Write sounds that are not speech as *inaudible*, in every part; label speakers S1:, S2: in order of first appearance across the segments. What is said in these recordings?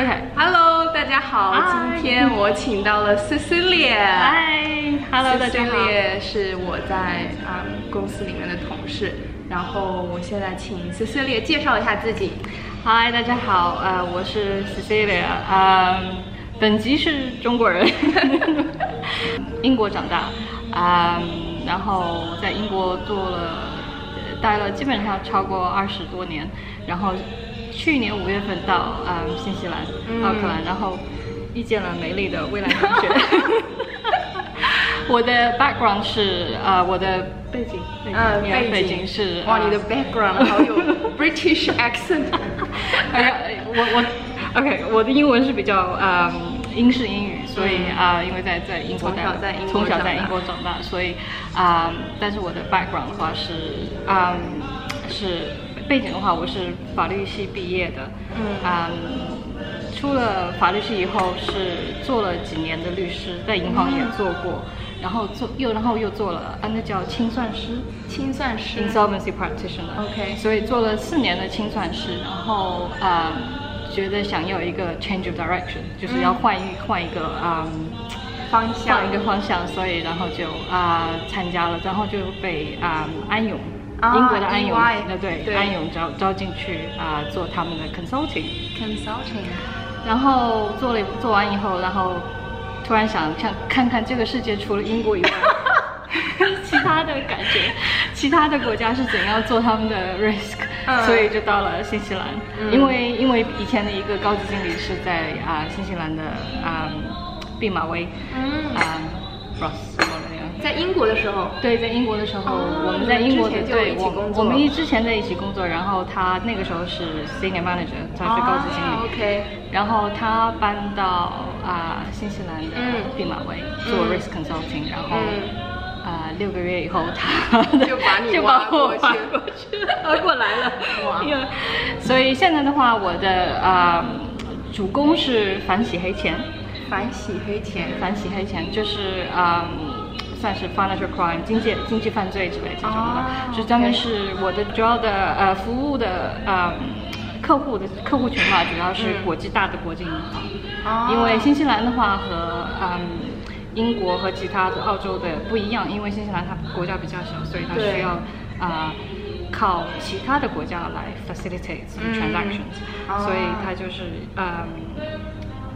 S1: OK，Hello，大家好，今天我请到了 Cecilia。
S2: Hi，Hello，大家好。
S1: Cecilia 是我在啊公司里面的同事，然后我现在请 Cecilia 介绍一下自己。
S2: Hi，大家好，呃，我是 Cecilia，啊，本籍是中国人，*laughs* 英国长大，啊，然后在英国做了待了基本上超过二十多年，然后。去年五月份到嗯新西兰奥克兰，然后遇见了美丽的未来同学。*laughs* 我的 background 是啊，我的背景，
S1: 嗯，
S2: 背景是
S1: 哇，你的 background 好有 *laughs* British accent。*laughs*
S2: 哎呀，我我 OK，我的英文是比较嗯英式英语，所以啊，因为在在英国
S1: 在
S2: 从小在英国长大，所以啊，但是我的 background 的话是嗯是。背景的话，我是法律系毕业的，嗯，出了法律系以后是做了几年的律师，在银行也做过，然后做又然后又做了啊，那叫清算师，
S1: 清算师
S2: ，insolvency practitioner。
S1: OK，
S2: 所以做了四年的清算师，然后啊，觉得想要一个 change of direction，就是要换一换一个啊
S1: 方向，
S2: 换一个方向，所以然后就啊参加了，然后就被啊安永。英国的安永，那对安永招招进去啊，做他们的
S1: consulting，consulting，
S2: 然后做了做完以后，然后突然想想看看这个世界除了英国以外，*laughs* 其他的感觉，其他的国家是怎样做他们的 *laughs* risk，所以就到了新西兰，因为因为以前的一个高级经理是在啊新西兰的啊毕马威，嗯。啊 Ross。
S1: 在英国的时候，
S2: 对，在英国的时候，我们在英国的对，我我们一之前在一起工作，然后他那个时候是 senior manager，他是高级经理
S1: ，OK，
S2: 然后他搬到啊新西兰的毕马威做 risk consulting，然后啊六个月以后他 *laughs*
S1: 就把你
S2: 就把我挖过去，挖过来了，哇，所以现在的话，我的啊主攻是反洗黑钱，
S1: 反洗黑钱，
S2: 反洗黑钱就是啊。算是 financial crime 经济经济犯罪之类这种的，就是专门是我的主要的呃服务的呃客户的客户群嘛，主要是国际大的国际银行，因为新西兰的话和嗯英国和其他的澳洲的不一样，因为新西兰它国家比较小，所以它需要啊靠其他的国家来 facilitate transactions，所以它就是嗯。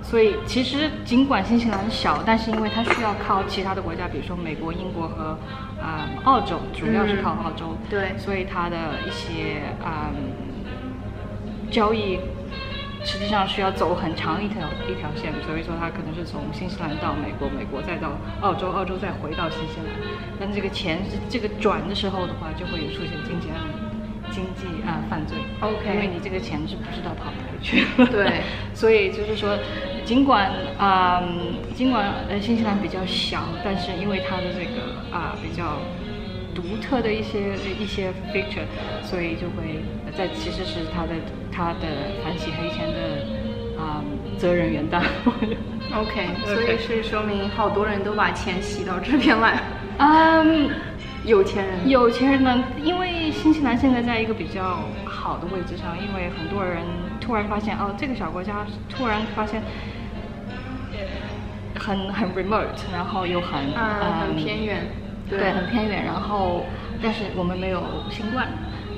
S2: 所以其实尽管新西兰小，但是因为它需要靠其他的国家，比如说美国、英国和啊澳洲，主要是靠澳洲。
S1: 对。
S2: 所以它的一些啊交易实际上需要走很长一条一条线，所以说它可能是从新西兰到美国，美国再到澳洲，澳洲再回到新西兰。但这个钱是这个转的时候的话，就会有出现经济案。经济啊犯罪
S1: ，OK，
S2: 因为你这个钱是不知道跑哪里去了。
S1: 对。*laughs*
S2: 所以就是说。尽管啊，尽管呃新西兰比较小，但是因为它的这个啊比较独特的一些一些 feature，所以就会在其实是它的它的反洗黑钱的啊责任远大。*laughs*
S1: OK，*laughs* 所以是说明好多人都把钱洗到这边来。
S2: 嗯，
S1: 有钱人，
S2: 有钱人呢，因为新西兰现在在一个比较好的位置上，因为很多人突然发现哦，这个小国家突然发现。很很 remote，然后又很
S1: 很偏远，
S2: 对，很偏远。然后，但是我们没有新冠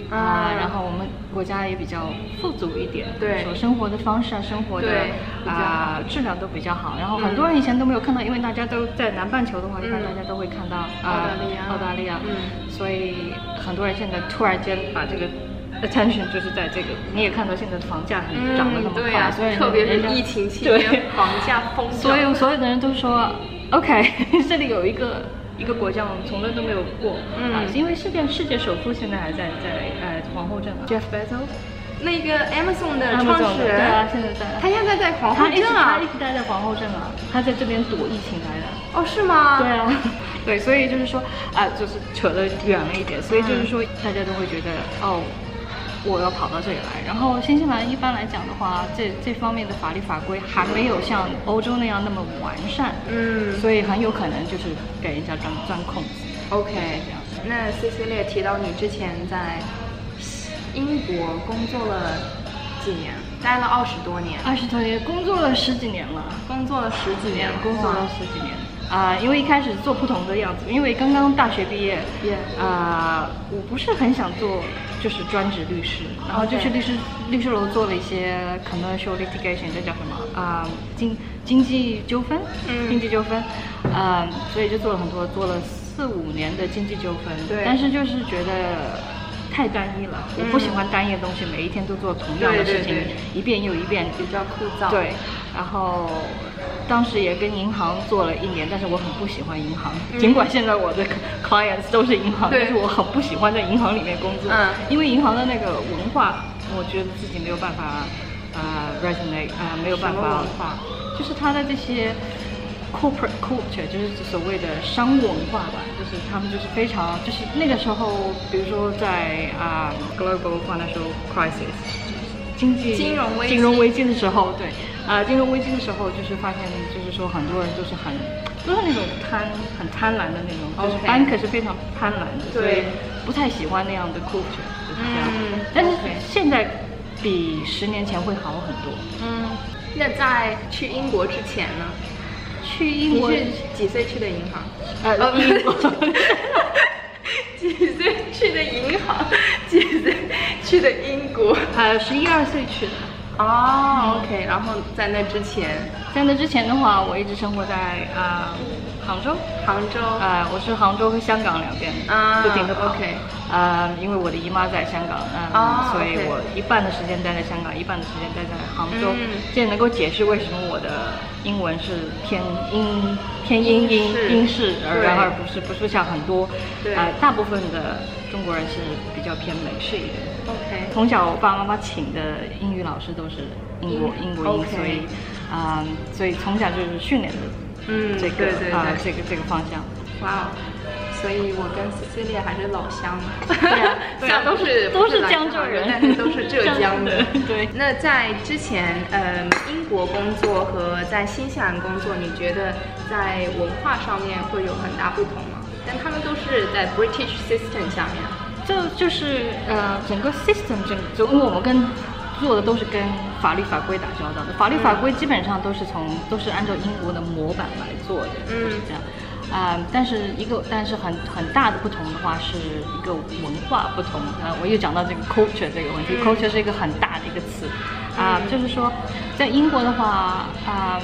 S2: 啊，然后我们国家也比较富足一点，
S1: 对，
S2: 所生活的方式啊，生活的啊质量都比较好。然后很多人以前都没有看到，因为大家都在南半球的话，一般大家都会看到
S1: 澳大利亚，
S2: 澳大利亚，嗯，所以很多人现在突然间把这个。Attention 就是在这个，你也看到现在的房价很涨得那么快，所以
S1: 特别是疫情期间房价疯涨，
S2: 所有所有的人都说，OK，*laughs* 这里有一个一个国家我们从来都没有过，啊，因为世界世界首富现在还在在呃皇后镇
S1: ，Jeff Bezos，那个 Amazon 的创始人，
S2: 对啊，现在在，
S1: 他现在在皇后镇
S2: 啊，他一直待在皇后镇啊，他在这边躲疫情来的，
S1: 哦，是吗？
S2: 对啊，*laughs* 对，所以就是说啊，就是扯得远了一点，所以就是说大家都会觉得哦。我要跑到这里来，然后新西兰一般来讲的话，这这方面的法律法规还没有像欧洲那样那么完善，嗯，所以很有可能就是给人家钻钻空子。
S1: OK，这样。那 C C 列提到你之前在英国工作了几年？待了二十多年，
S2: 二十多年，工作了十几年了，
S1: 工作了十几年，
S2: 工作了十几年。啊，因为一开始做不同的样子，因为刚刚大学毕业，啊，我不是很想做就是专职律师，然后就去律师律师楼做了一些 commercial litigation，这叫什么？啊？经经济纠纷，经济纠纷，嗯，所以就做了很多，做了四五年的经济纠纷，
S1: 对，
S2: 但是就是觉得太单一了，我不喜欢单一的东西，每一天都做同样的事情，一遍又一遍，
S1: 比较枯燥，
S2: 对，然后。当时也跟银行做了一年，但是我很不喜欢银行。尽管现在我的 *laughs* clients 都是银行，但是我很不喜欢在银行里面工作。嗯，因为银行的那个文化，我觉得自己没有办法啊 resonate 啊没有办法。
S1: 文化？
S2: 就是他的这些 corporate culture，就是所谓的商务文化吧，就是他们就是非常就是那个时候，比如说在啊 global financial crisis，经济
S1: 金融危
S2: 金融危机的时候，对。啊，金融危机的时候，就是发现，就是说很多人都是很，都是那种贪，很贪婪的那种，就是 bank 是非常贪婪的，所以不太喜欢那样的 culture，就是这样。但是现在比十年前会好很多。
S1: 嗯，那在去英国之前呢？
S2: 去英国？
S1: 你是几岁去的银行？
S2: 呃，英国。*laughs*
S1: 几岁去的银行？几岁去的英国？
S2: 呃，十一二岁去的。
S1: 哦，OK，然后在那之前，
S2: 在那之前的话，我一直生活在啊杭州，
S1: 杭州，
S2: 呃，我是杭州和香港两边不停的跑
S1: ，OK，
S2: 啊，因为我的姨妈在香港，嗯，所以我一半的时间待在香港，一半的时间待在杭州，这也能够解释为什么我的英文是偏英偏英英英式，而然而不是不是像很多，
S1: 呃，
S2: 大部分的中国人是比较偏美式一点。
S1: OK，
S2: 从小我爸爸妈妈请的英语老师都是英国英国英，所以啊，所以从小就是训练的，嗯，这个啊，这个这个方向。
S1: 哇哦，所以我跟 Cecilia 还是老乡，
S2: 对啊，
S1: 都是
S2: 都是江浙人，
S1: 但是都是浙 *laughs* 江的。
S2: 对。
S1: 那在之前，嗯，英国工作和在新西兰工作，你觉得在文化上面会有很大不同吗？但他们都是在 British system 下面。
S2: 就就是呃，整个 system 整就因为我们跟做的都是跟法律法规打交道的，法律法规基本上都是从都是按照英国的模板来做的，就是这样。啊，但是一个但是很很大的不同的话是一个文化不同。啊，我又讲到这个 culture 这个问题，culture 是一个很大的一个词。啊，就是说在英国的话，啊。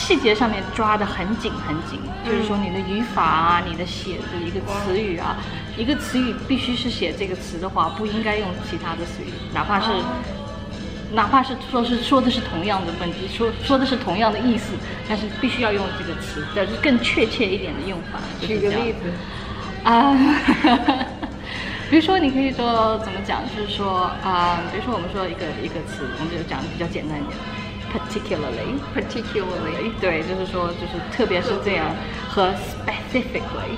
S2: 细节上面抓得很紧很紧，就是说你的语法啊，你的写的一个词语啊，一个词语必须是写这个词的话，不应该用其他的词语，哪怕是哪怕是说是说的是同样的问题，说说的是同样的意思，但是必须要用这个词，但是更确切一点的用法。
S1: 举个例子
S2: 啊，*laughs* 比如说你可以说怎么讲，就是说啊，比如说我们说一个一个词，我们就讲的比较简单一点。Particularly
S1: particularly
S2: 对，就是说，就是特别是这样和 specifically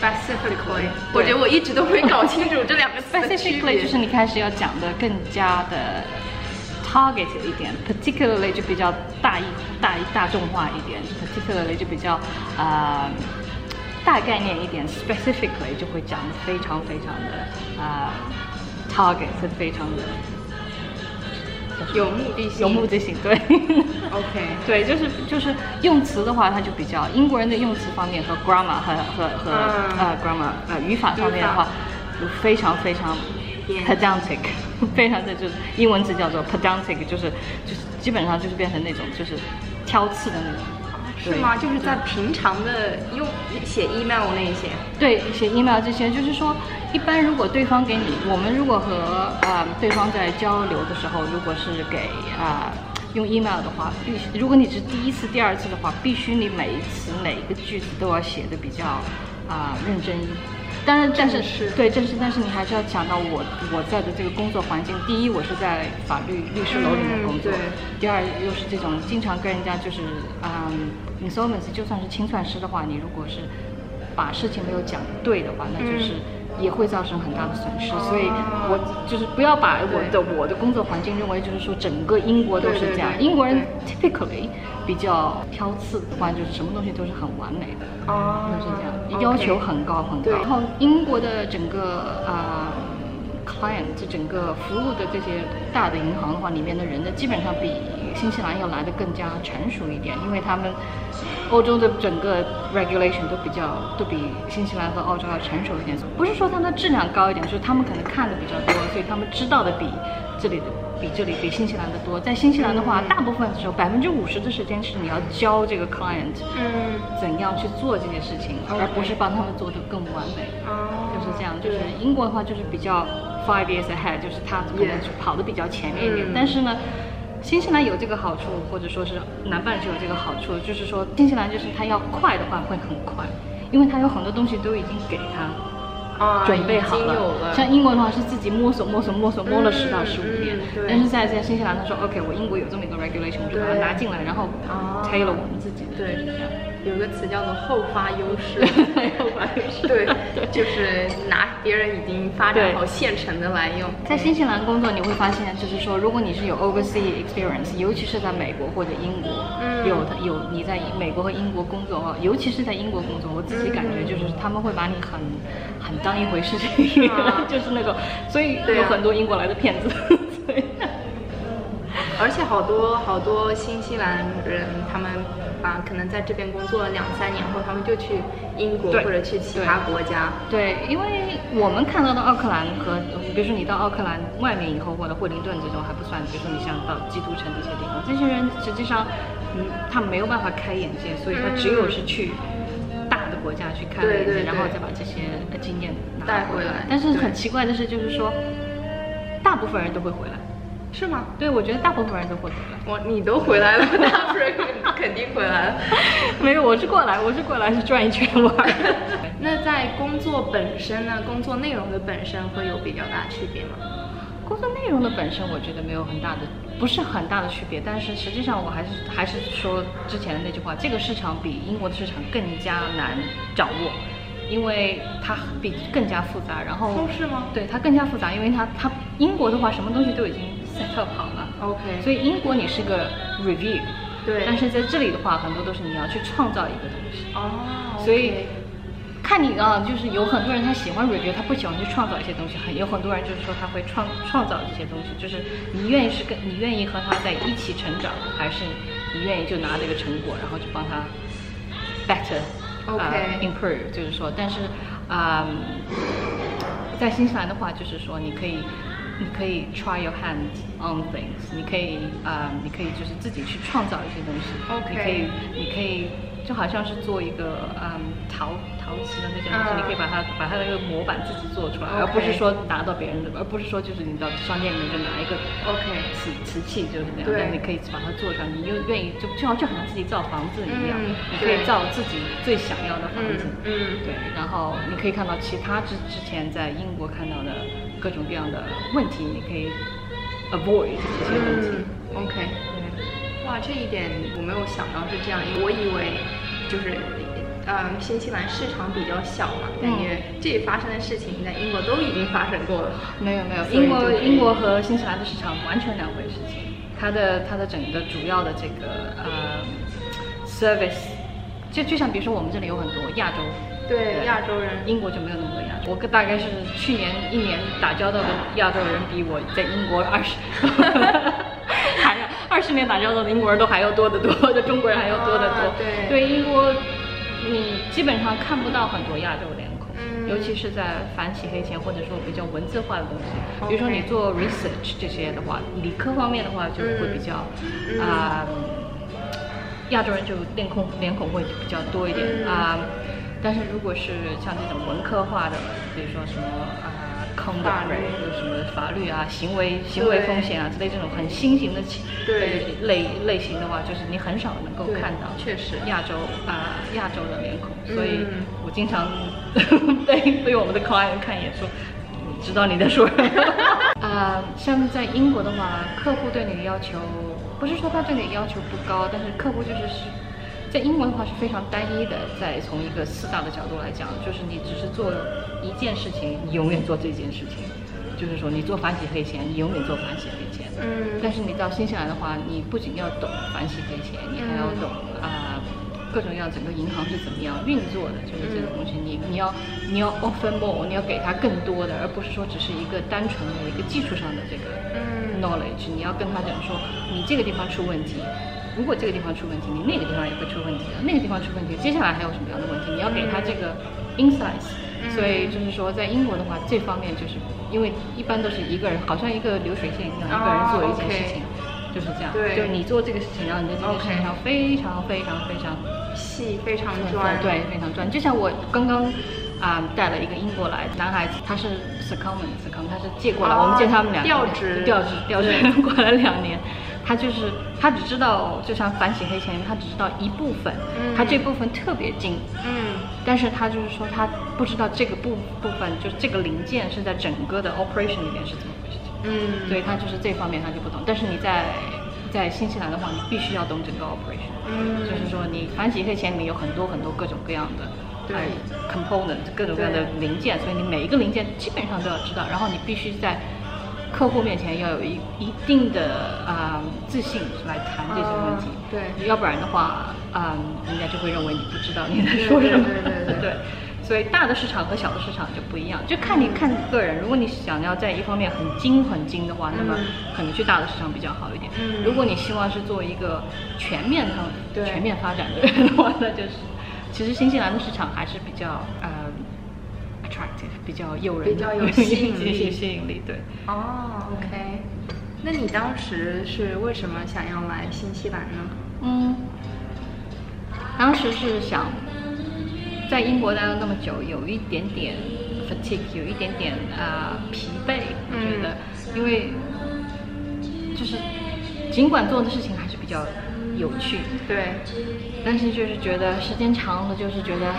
S1: specifically，我觉得我一直都没搞清楚这两个 specifically。
S2: 就是你开始要讲的更加的 target 一点，particularly 就比较大一大一大众化一点，particularly 就比较呃大概念一点，specifically 就会讲的非常非常的啊 target 是非常的。
S1: 有目的性，
S2: 有目的性，对
S1: ，OK，*laughs*
S2: 对，就是就是用词的话，它就比较英国人的用词方面和 grammar 和和和呃 grammar 呃语法方面的话，就非常非常 pedantic，*laughs* 非常的就是英文字叫做 pedantic，就是就是基本上就是变成那种就是挑刺的那种。
S1: 是吗？就是在平常的用写 email 那些，
S2: 对，写 email 这些，就是说，一般如果对方给你，我们如果和啊对方在交流的时候，如果是给啊用 email 的话，必须，如果你是第一次、第二次的话，必须你每一次、每一个句子都要写的比较啊认真。但是，但是，对，正是，但是你还是要讲到我我在的这个工作环境。第一，我是在法律律师楼里面工作；第二，又是这种经常跟人家就是，嗯，insolvency，就算是清算师的话，你如果是把事情没有讲对的话，那就是。也会造成很大的损失，所以我就是不要把我的我的工作环境认为就是说整个英国都是这样。英国人 typically 比较挑刺的话，就是什么东西都是很完美的，
S1: 哦，
S2: 就是这样，要求很高很高。然后英国的整个啊 client 这整个服务的这些大的银行的话，里面的人呢，基本上比新西兰要来的更加成熟一点，因为他们欧洲的整个 regulation 都比较都比新西兰和澳洲要成熟一点。不是说它的质量高一点，就是他们可能看的比较多，所以他们知道的比这里的比这里比新西兰的多。在新西兰的话，大部分的时候百分之五十的时间是你要教这个 client
S1: 嗯，
S2: 怎样去做这件事情，而不是帮他们做的更完美。
S1: 哦，
S2: 就是这样，就是英国的话就是比较 five years ahead，就是他可能是跑的比较前面一点。
S1: 嗯
S2: 但是呢，新西兰有这个好处，或者说是南半球有这个好处，就是说新西兰就是它要快的话会很快，因为它有很多东西都已经给它。
S1: 啊，
S2: 准备好
S1: 了，
S2: 像英国的话是自己摸索摸索摸索摸了
S1: 嗯
S2: 十到十五年但是在在新西兰他说 OK，我英国有这么一个 regulation，我就把它拿进来，然后
S1: 哦
S2: tailor 我们自己的，
S1: 对。
S2: 就
S1: 有个词叫做后发优势，*laughs*
S2: 后发优势。
S1: 对。
S2: 对，
S1: 就是拿别人已经发展好现成的来用。
S2: 在新西兰工作，你会发现，就是说，如果你是有 overseas experience，尤其是在美国或者英国，
S1: 嗯。
S2: 有有你在美国和英国工作啊，尤其是在英国工作，我自己感觉就是他们会把你很很当一回事情，
S1: 啊。*laughs*
S2: 就是那种，所以有很多英国来的骗子，*laughs*
S1: 而且好多好多新西兰人，他们啊，可能在这边工作了两三年后，他们就去英国或者去其他国家。
S2: 对，因为我们看到的奥克兰和，比如说你到奥克兰外面以后，或者惠灵顿这种还不算，比如说你像到基督城这些地方，这些人实际上，嗯，他没有办法开眼界，所以他只有是去大的国家去看了眼界，然后再把这些呃经验
S1: 带回来
S2: 但是很奇怪的是，就是说，大部分人都会回来。
S1: 是吗？
S2: 对，我觉得大部分人都会回来。
S1: 我你都回来了，那不然肯定回来了。*laughs*
S2: 没有，我是过来，我是过来是转一圈玩儿。*laughs*
S1: 那在工作本身呢？工作内容的本身会有比较大区别吗？
S2: 工作内容的本身，我觉得没有很大的，不是很大的区别。但是实际上，我还是还是说之前的那句话，这个市场比英国的市场更加难掌握，因为它比更加复杂。然后
S1: 哦是吗
S2: 对，它更加复杂，因为它它英国的话，什么东西都已经 set up 好了。
S1: OK
S2: 所以英国你是个 review，
S1: 对
S2: 但是在这里的话，很多都是你要去创造一个东西。
S1: 哦
S2: 所以看你啊，就是有很多人他喜欢 review，他不喜欢去创造一些东西，很有很多人就是说他会创创造这些东西，就是你愿意是跟你愿意和他在一起成长，还是你愿意就拿这个成果，然后去帮他 better 呃
S1: OK
S2: improve，就是说，但是啊、在新西兰的话，就是说你可以。你可以 try your hand on things，你可以啊、你可以就是自己去创造一些东西。
S1: OK
S2: 你可以，你可以就好像是做一个嗯陶陶瓷的那些东西，
S1: 嗯
S2: 你可以把它把它那个模板自己做出来而不是说拿到别人的，而不是说就是你到商店里面就拿一个
S1: OK
S2: 瓷瓷器就是那样，
S1: 对。
S2: 但你可以把它做出来，你又愿意就就好就好像自己造房子一样，
S1: 嗯
S2: 你可以造自己最想要的房子，
S1: 嗯嗯。
S2: 对，然后你可以看到其他之之前在英国看到的各种各样的问题，你可以 avoid 这些问题。
S1: 嗯，OK。
S2: 对
S1: 哇，这一点我没有想到是这样，我以为就是，嗯，新西兰市场比较小嘛，感觉这里发生的事情在英国都已经发生过了。
S2: 没有没有，英国英国和新西兰的市场完全两回事情。它的它的整个主要的这个呃 service，就就像比如说我们这里有很多亚洲，
S1: 对亚洲人
S2: 英国就没有那么多亚洲。我大概是去年一年打交道的亚洲人比我在英国二十，*laughs* 还要二十年打交道的英国人都还要多得多，的中国人还
S1: 对
S2: 对英国，你基本上看不到很多亚洲脸孔。
S1: 嗯
S2: 尤其是在反洗黑钱或者说比较文字化的东西，比如说你做 research 这些的话，理科方面的话就会比较
S1: 嗯
S2: 啊、亚洲人就脸孔脸孔会比较多一点
S1: 嗯
S2: 啊、但是如果是像这种文科化的，比如说什么啊。
S1: 法律
S2: rate 就是什么法律啊、行为行为风险啊之类这种很新型的起
S1: 对
S2: 类类型的话，就是你很少能够看到
S1: 确实
S2: 亚洲啊、亚洲的脸孔，所以
S1: 嗯
S2: 我经常被被我们的 client 看一眼说，你知道你在说什么？啊、*laughs* 像在英国的话，客户对你的要求不是说他对你的要求不高，但是客户就是是。在英国的话是非常单一的，在从一个四大的角度来讲，就是你只是做一件事情，你永远做这件事情，就是说你做反洗黑钱，你永远做反洗黑钱。
S1: 嗯。
S2: 但是你到新西兰的话，你不仅要懂反洗黑钱，你还要懂啊、各种各样整个银行是怎么样运作的，就是这个东西，你你要你要 offer more，你要给他更多的，而不是说只是一个单纯的一个技术上的这个 knowledge，你要跟他讲说，你这个地方出问题，如果这个地方出问题，你那个地方也会出问题的，那个地方出问题，接下来还有什么样的问题，你要给他这个 insights。所以就是说，在英国的话，这方面就是因为一般都是一个人，好像一个流水线一样，一个人做一件事情，就是这样。
S1: 对，
S2: 就你做这个事情，然后你在这件事情上非常非常非常
S1: 细，非常专，
S2: 对，非常专。就像我刚刚啊带了一个英国来男孩子，他是 secondment，second，他是借过来，我们借他们俩
S1: 调职，
S2: 调职，调职过来两年。他就是他只知道，就像反洗黑钱，他只知道一部分，他这部分特别精，
S1: 嗯，
S2: 但是他就是说他不知道这个部部分，就是这个零件是在整个的 operation 里面是怎么回事，
S1: 嗯，
S2: 所以他就是这方面他就不懂。但是你在在新西兰的话，你必须要懂整个 operation，
S1: 嗯，
S2: 就是说你反洗黑钱里面有很多很多各种各样的
S1: 对。
S2: component 各种各样的零件，所以你每一个零件基本上都要知道，然后你必须在。客户面前要有一一定的啊自信来谈这些问题，
S1: 对，
S2: 要不然的话，嗯，人家就会认为你不知道你在说什么，
S1: 对对对 *laughs* 对。
S2: 所以大的市场和小的市场就不一样，就看你看个人。如果你想要在一方面很精很精的话，那么可能去大的市场比较好一点。
S1: 嗯。
S2: 如果你希望是做一个全面
S1: 的、
S2: 全面发展的人的话，那就是其实新西兰的市场还是比较呃。attractive 比较诱人，
S1: 比较有吸引力，*laughs*
S2: 吸引力对。
S1: 哦，OK，那你当时是为什么想要来新西兰呢？
S2: 嗯，当时是想在英国待了那么久，有一点点 fatigue，有一点点啊疲惫，我觉得，因为就是尽管做的事情还是比较有趣，
S1: 对，
S2: 但是就是觉得时间长了，就是觉得。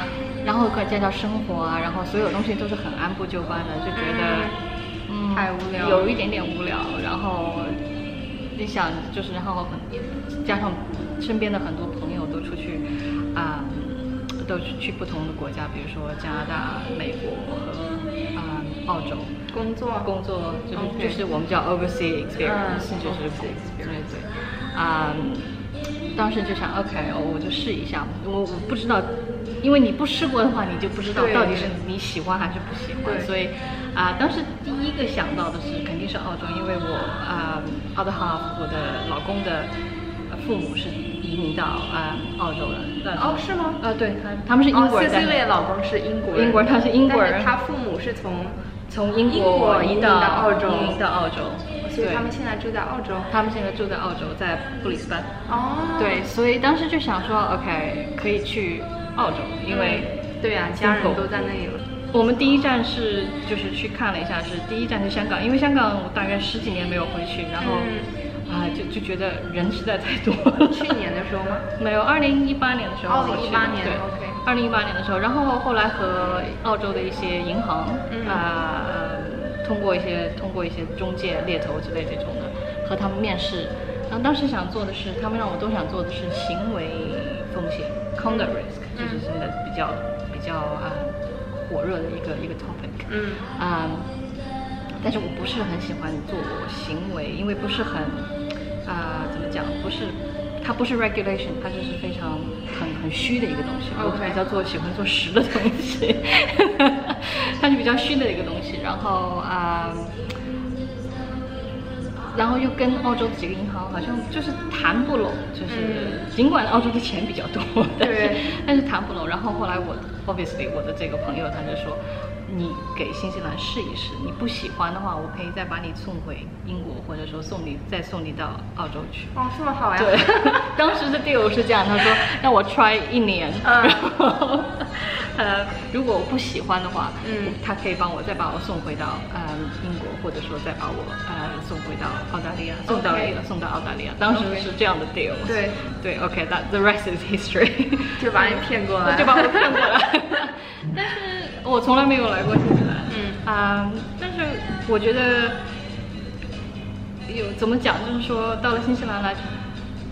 S2: 然后再加上生活啊，然后所有东西都是很按部就班的，就觉得
S1: 嗯太无聊，
S2: 有一点点无聊。然后你想就是，然后很加上身边的很多朋友都出去啊，都去不同的国家，比如说加拿大、美国和啊澳洲
S1: 工作，
S2: 工作就是就是我们叫 overseas experience，就是对对啊。当时就想，OK，哦，我就试一下。我我不知道，因为你不试过的话，你就不知道到底是你喜欢还是不喜欢。所以，啊，当时第一个想到的是肯定是澳洲，因为我啊，other half，我的老公的父母是移民到啊澳洲的。
S1: 哦，是吗？
S2: 啊，对，他他们是英国人。
S1: C C 老公是英国人。
S2: 英国人，他是英国人。
S1: 他父母是从
S2: 从英
S1: 国移民
S2: 到
S1: 澳洲，
S2: 移民到澳洲。
S1: 所以他们现在住在澳洲。
S2: 他们现在住在澳洲，在布里斯班。
S1: 哦。
S2: 对，所以当时就想说，OK，可以去澳洲，因为
S1: 对呀，家人都在那里了。
S2: 我们第一站是就是去看了一下，是第一站是香港，因为香港我大概十几年没有回去，然后啊就就觉得人实在太多了。
S1: 去年的时候吗？*laughs*
S2: 没有，二零一八年的时候。
S1: 二零一八年。
S2: 对
S1: ，OK。
S2: 二零一八年的时候，然后后来和澳洲的一些银行啊。通过一些通过一些中介猎头之类这种的和他们面试，然后当时想做的是，他们让我都想做的是行为风险 conduct risk，就是现在比较比较啊火热的一个一个 topic。
S1: 嗯。
S2: 啊，但是我不是很喜欢做行为，因为不是很啊怎么讲，不是它不是 regulation，它就是非常很很虚的一个东西。我比较做喜欢做实的东西。*laughs* 它是比较虚的一个东西，然后啊，然后又跟澳洲几个银行好像就是谈不拢，就是尽管澳洲的钱比较多，但是 *laughs* 但是谈不拢。然后后来我 obviously 我的这个朋友他就说。你给新西兰试一试，你不喜欢的话，我可以再把你送回英国，或者说送你再送你到澳洲去。
S1: 哦，这么好呀！
S2: 对，*laughs* 当时的 deal 是这样，他说让我 try 一年，*laughs* 然后呃，如果我不喜欢的话，嗯，他可以帮我再把我送回到呃英国，或者说再把我呃送回到澳大利亚，送到送到澳大利亚。当时是这样的 deal。
S1: 对
S2: 对，OK，that the rest is history，
S1: 就把你骗过来，*laughs*
S2: 就把我骗过来。但是。我从来没有来过新西兰，
S1: 嗯。
S2: 啊，但是我觉得有怎么讲，就是说到了新西兰来，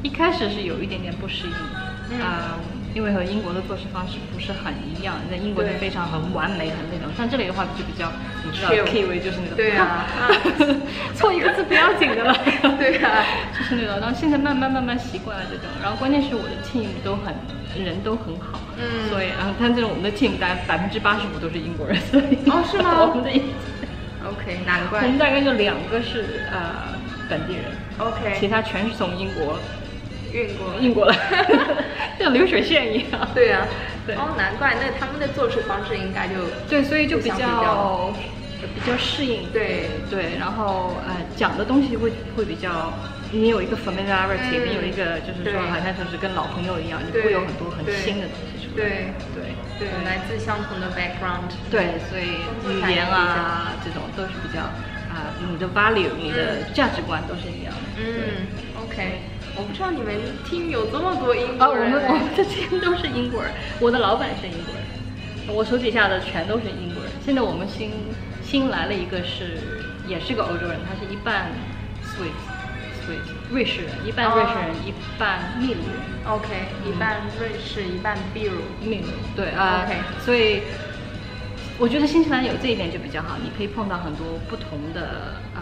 S2: 一开始是有一点点不适应，啊，因为和英国的做事方式不是很一样，在英国是非常很完美很那种，像这里的话就比较，你知道，K V 就是那种，
S1: 对啊，*laughs*
S2: 错一个字不要紧的了，*laughs*
S1: 对啊，*laughs*
S2: 就是那种，然后现在慢慢慢慢习惯了这种，然后关键是我的 team 都很人都很好，
S1: 嗯
S2: 所以然后但这种我们的 team 大概百分之八十五都是英国人，所以
S1: 哦是吗？
S2: 我们的
S1: OK，难怪。
S2: 我们大概就两个是呃本地人
S1: ，OK。
S2: 其他全是从英国
S1: 运过
S2: 运过来，*laughs* 像流水线一样。
S1: 对啊、
S2: 对。
S1: 哦，难怪，那他们的做事方式应该就
S2: 对，所以就比较
S1: 较
S2: 比较适应。
S1: 对。
S2: 对，然后呃讲的东西会会比较，你有一个 familiarity，、
S1: 嗯。
S2: 你有一个就是说好像就是跟老朋友一样，你会有很多很新的东西出来。
S1: 对
S2: 对
S1: 对，来自相同的 background。
S2: 对，所以语言啊这种都是比较啊、你的 value、你的价值观都是一样的。
S1: 嗯，OK，我不知道你们 team 有这么多英
S2: 啊，我
S1: 国人。
S2: 们我们的 team *laughs* 都是英国人，我的老板是英国人，我手底下的全都是英国人。现在我们新新来了一个是，也是个欧洲人，他是一半 Swiss Swiss 瑞士人，一半瑞士人，一半秘鲁人。
S1: OK，一半瑞士，一半秘鲁。
S2: 秘鲁对啊
S1: OK
S2: 所以我觉得新西兰有这一点就比较好，你可以碰到很多不同的嗯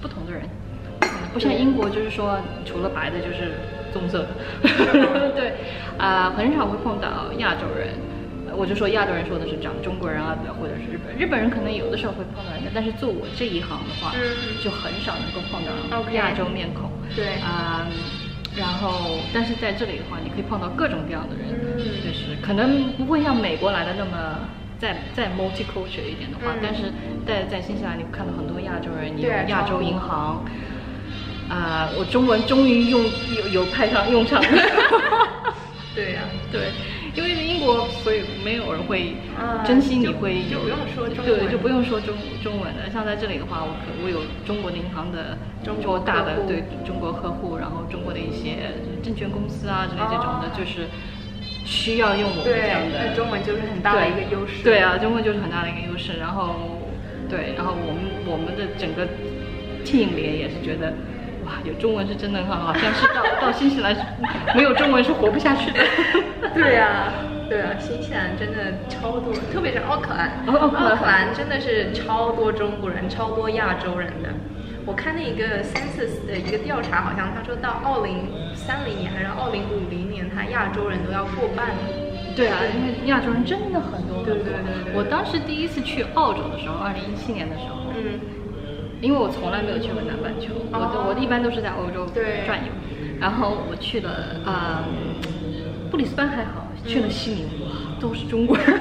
S2: 不同的人，嗯不像英国就是说除了白的就是棕色的，*laughs* 对。啊、很少会碰到亚洲人。呃我就说亚洲人说的是讲中国人啊，或者是日本，日本人可能有的时候会碰到人家，但是做我这一行的话，
S1: 嗯。
S2: 就很少能够碰到亚洲面孔。
S1: 对。
S2: 啊、然后但是在这里的话，你可以碰到各种各样的人，
S1: 嗯。
S2: 就是可能不会像美国来的那么再再 multicultural 一点的话，
S1: 嗯。
S2: 但是在在新西兰你看到很多亚洲人，你有亚洲银行，啊、我中文终于用有有派上用场了。*laughs*
S1: 对呀、
S2: 对，因为英国，所以没有人会
S1: 啊
S2: 珍惜你
S1: 就
S2: 会
S1: 就不用说中
S2: 对，
S1: 文
S2: 就不用说中中文的。像在这里的话，我可我有中国的银行的
S1: 中国
S2: 大的对中国客户，然后中国的一些证券公司啊之类这种的，
S1: 哦
S2: 就是需要用我们这样，的
S1: 那中文就是很大的一个优势。
S2: 对啊，中文就是很大的一个优势。然后对，然后我们我们的整个 team 里也是觉得。哇，有中文是真的很好，像是到到新西兰是没有中文是活不下去的。*laughs*
S1: 对呀、对啊，新西兰真的超多，特别是奥克兰，
S2: 哦奥克兰
S1: 真的是超多中国人，超多亚洲人的。我看那一个 census 的一个调查，好像他说到二零三零年还是二零五零年，他亚洲人都要过半。
S2: 对啊，因为亚洲人真的很多很多。
S1: 对对对对
S2: 我当时第一次去澳洲的时候，二零一七年的时候，
S1: 嗯，
S2: 因为我从来没有去过南半球，我
S1: 哦
S2: 我一般都是在欧洲转悠。然后我去了啊、布里斯班还好，去了悉尼，哇，都是中国人。*laughs*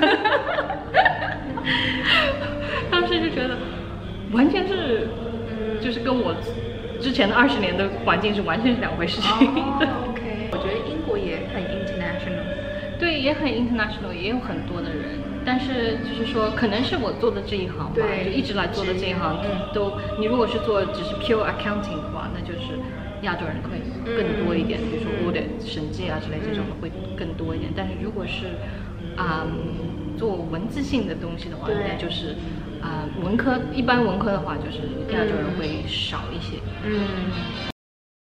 S2: 当时就觉得，完全是，就是跟我之前的二十年的环境是完全是两回事情。
S1: 哦，OK，我觉得英国也很 international。
S2: 对，也很 international，也有很多的人，但是就是说，可能是我做的这一行吧，就一直来做的这一行，
S1: 嗯。
S2: 都你如果是做只是 pure accounting 的话，那就是亚洲人会更多一点，比如说 audit 审计啊之类这种的会更多一点，但是如果是啊、做文字性的东西的话，
S1: 对。
S2: 那就是啊、文科一般文科的话，就是亚洲人会少一些。
S1: 嗯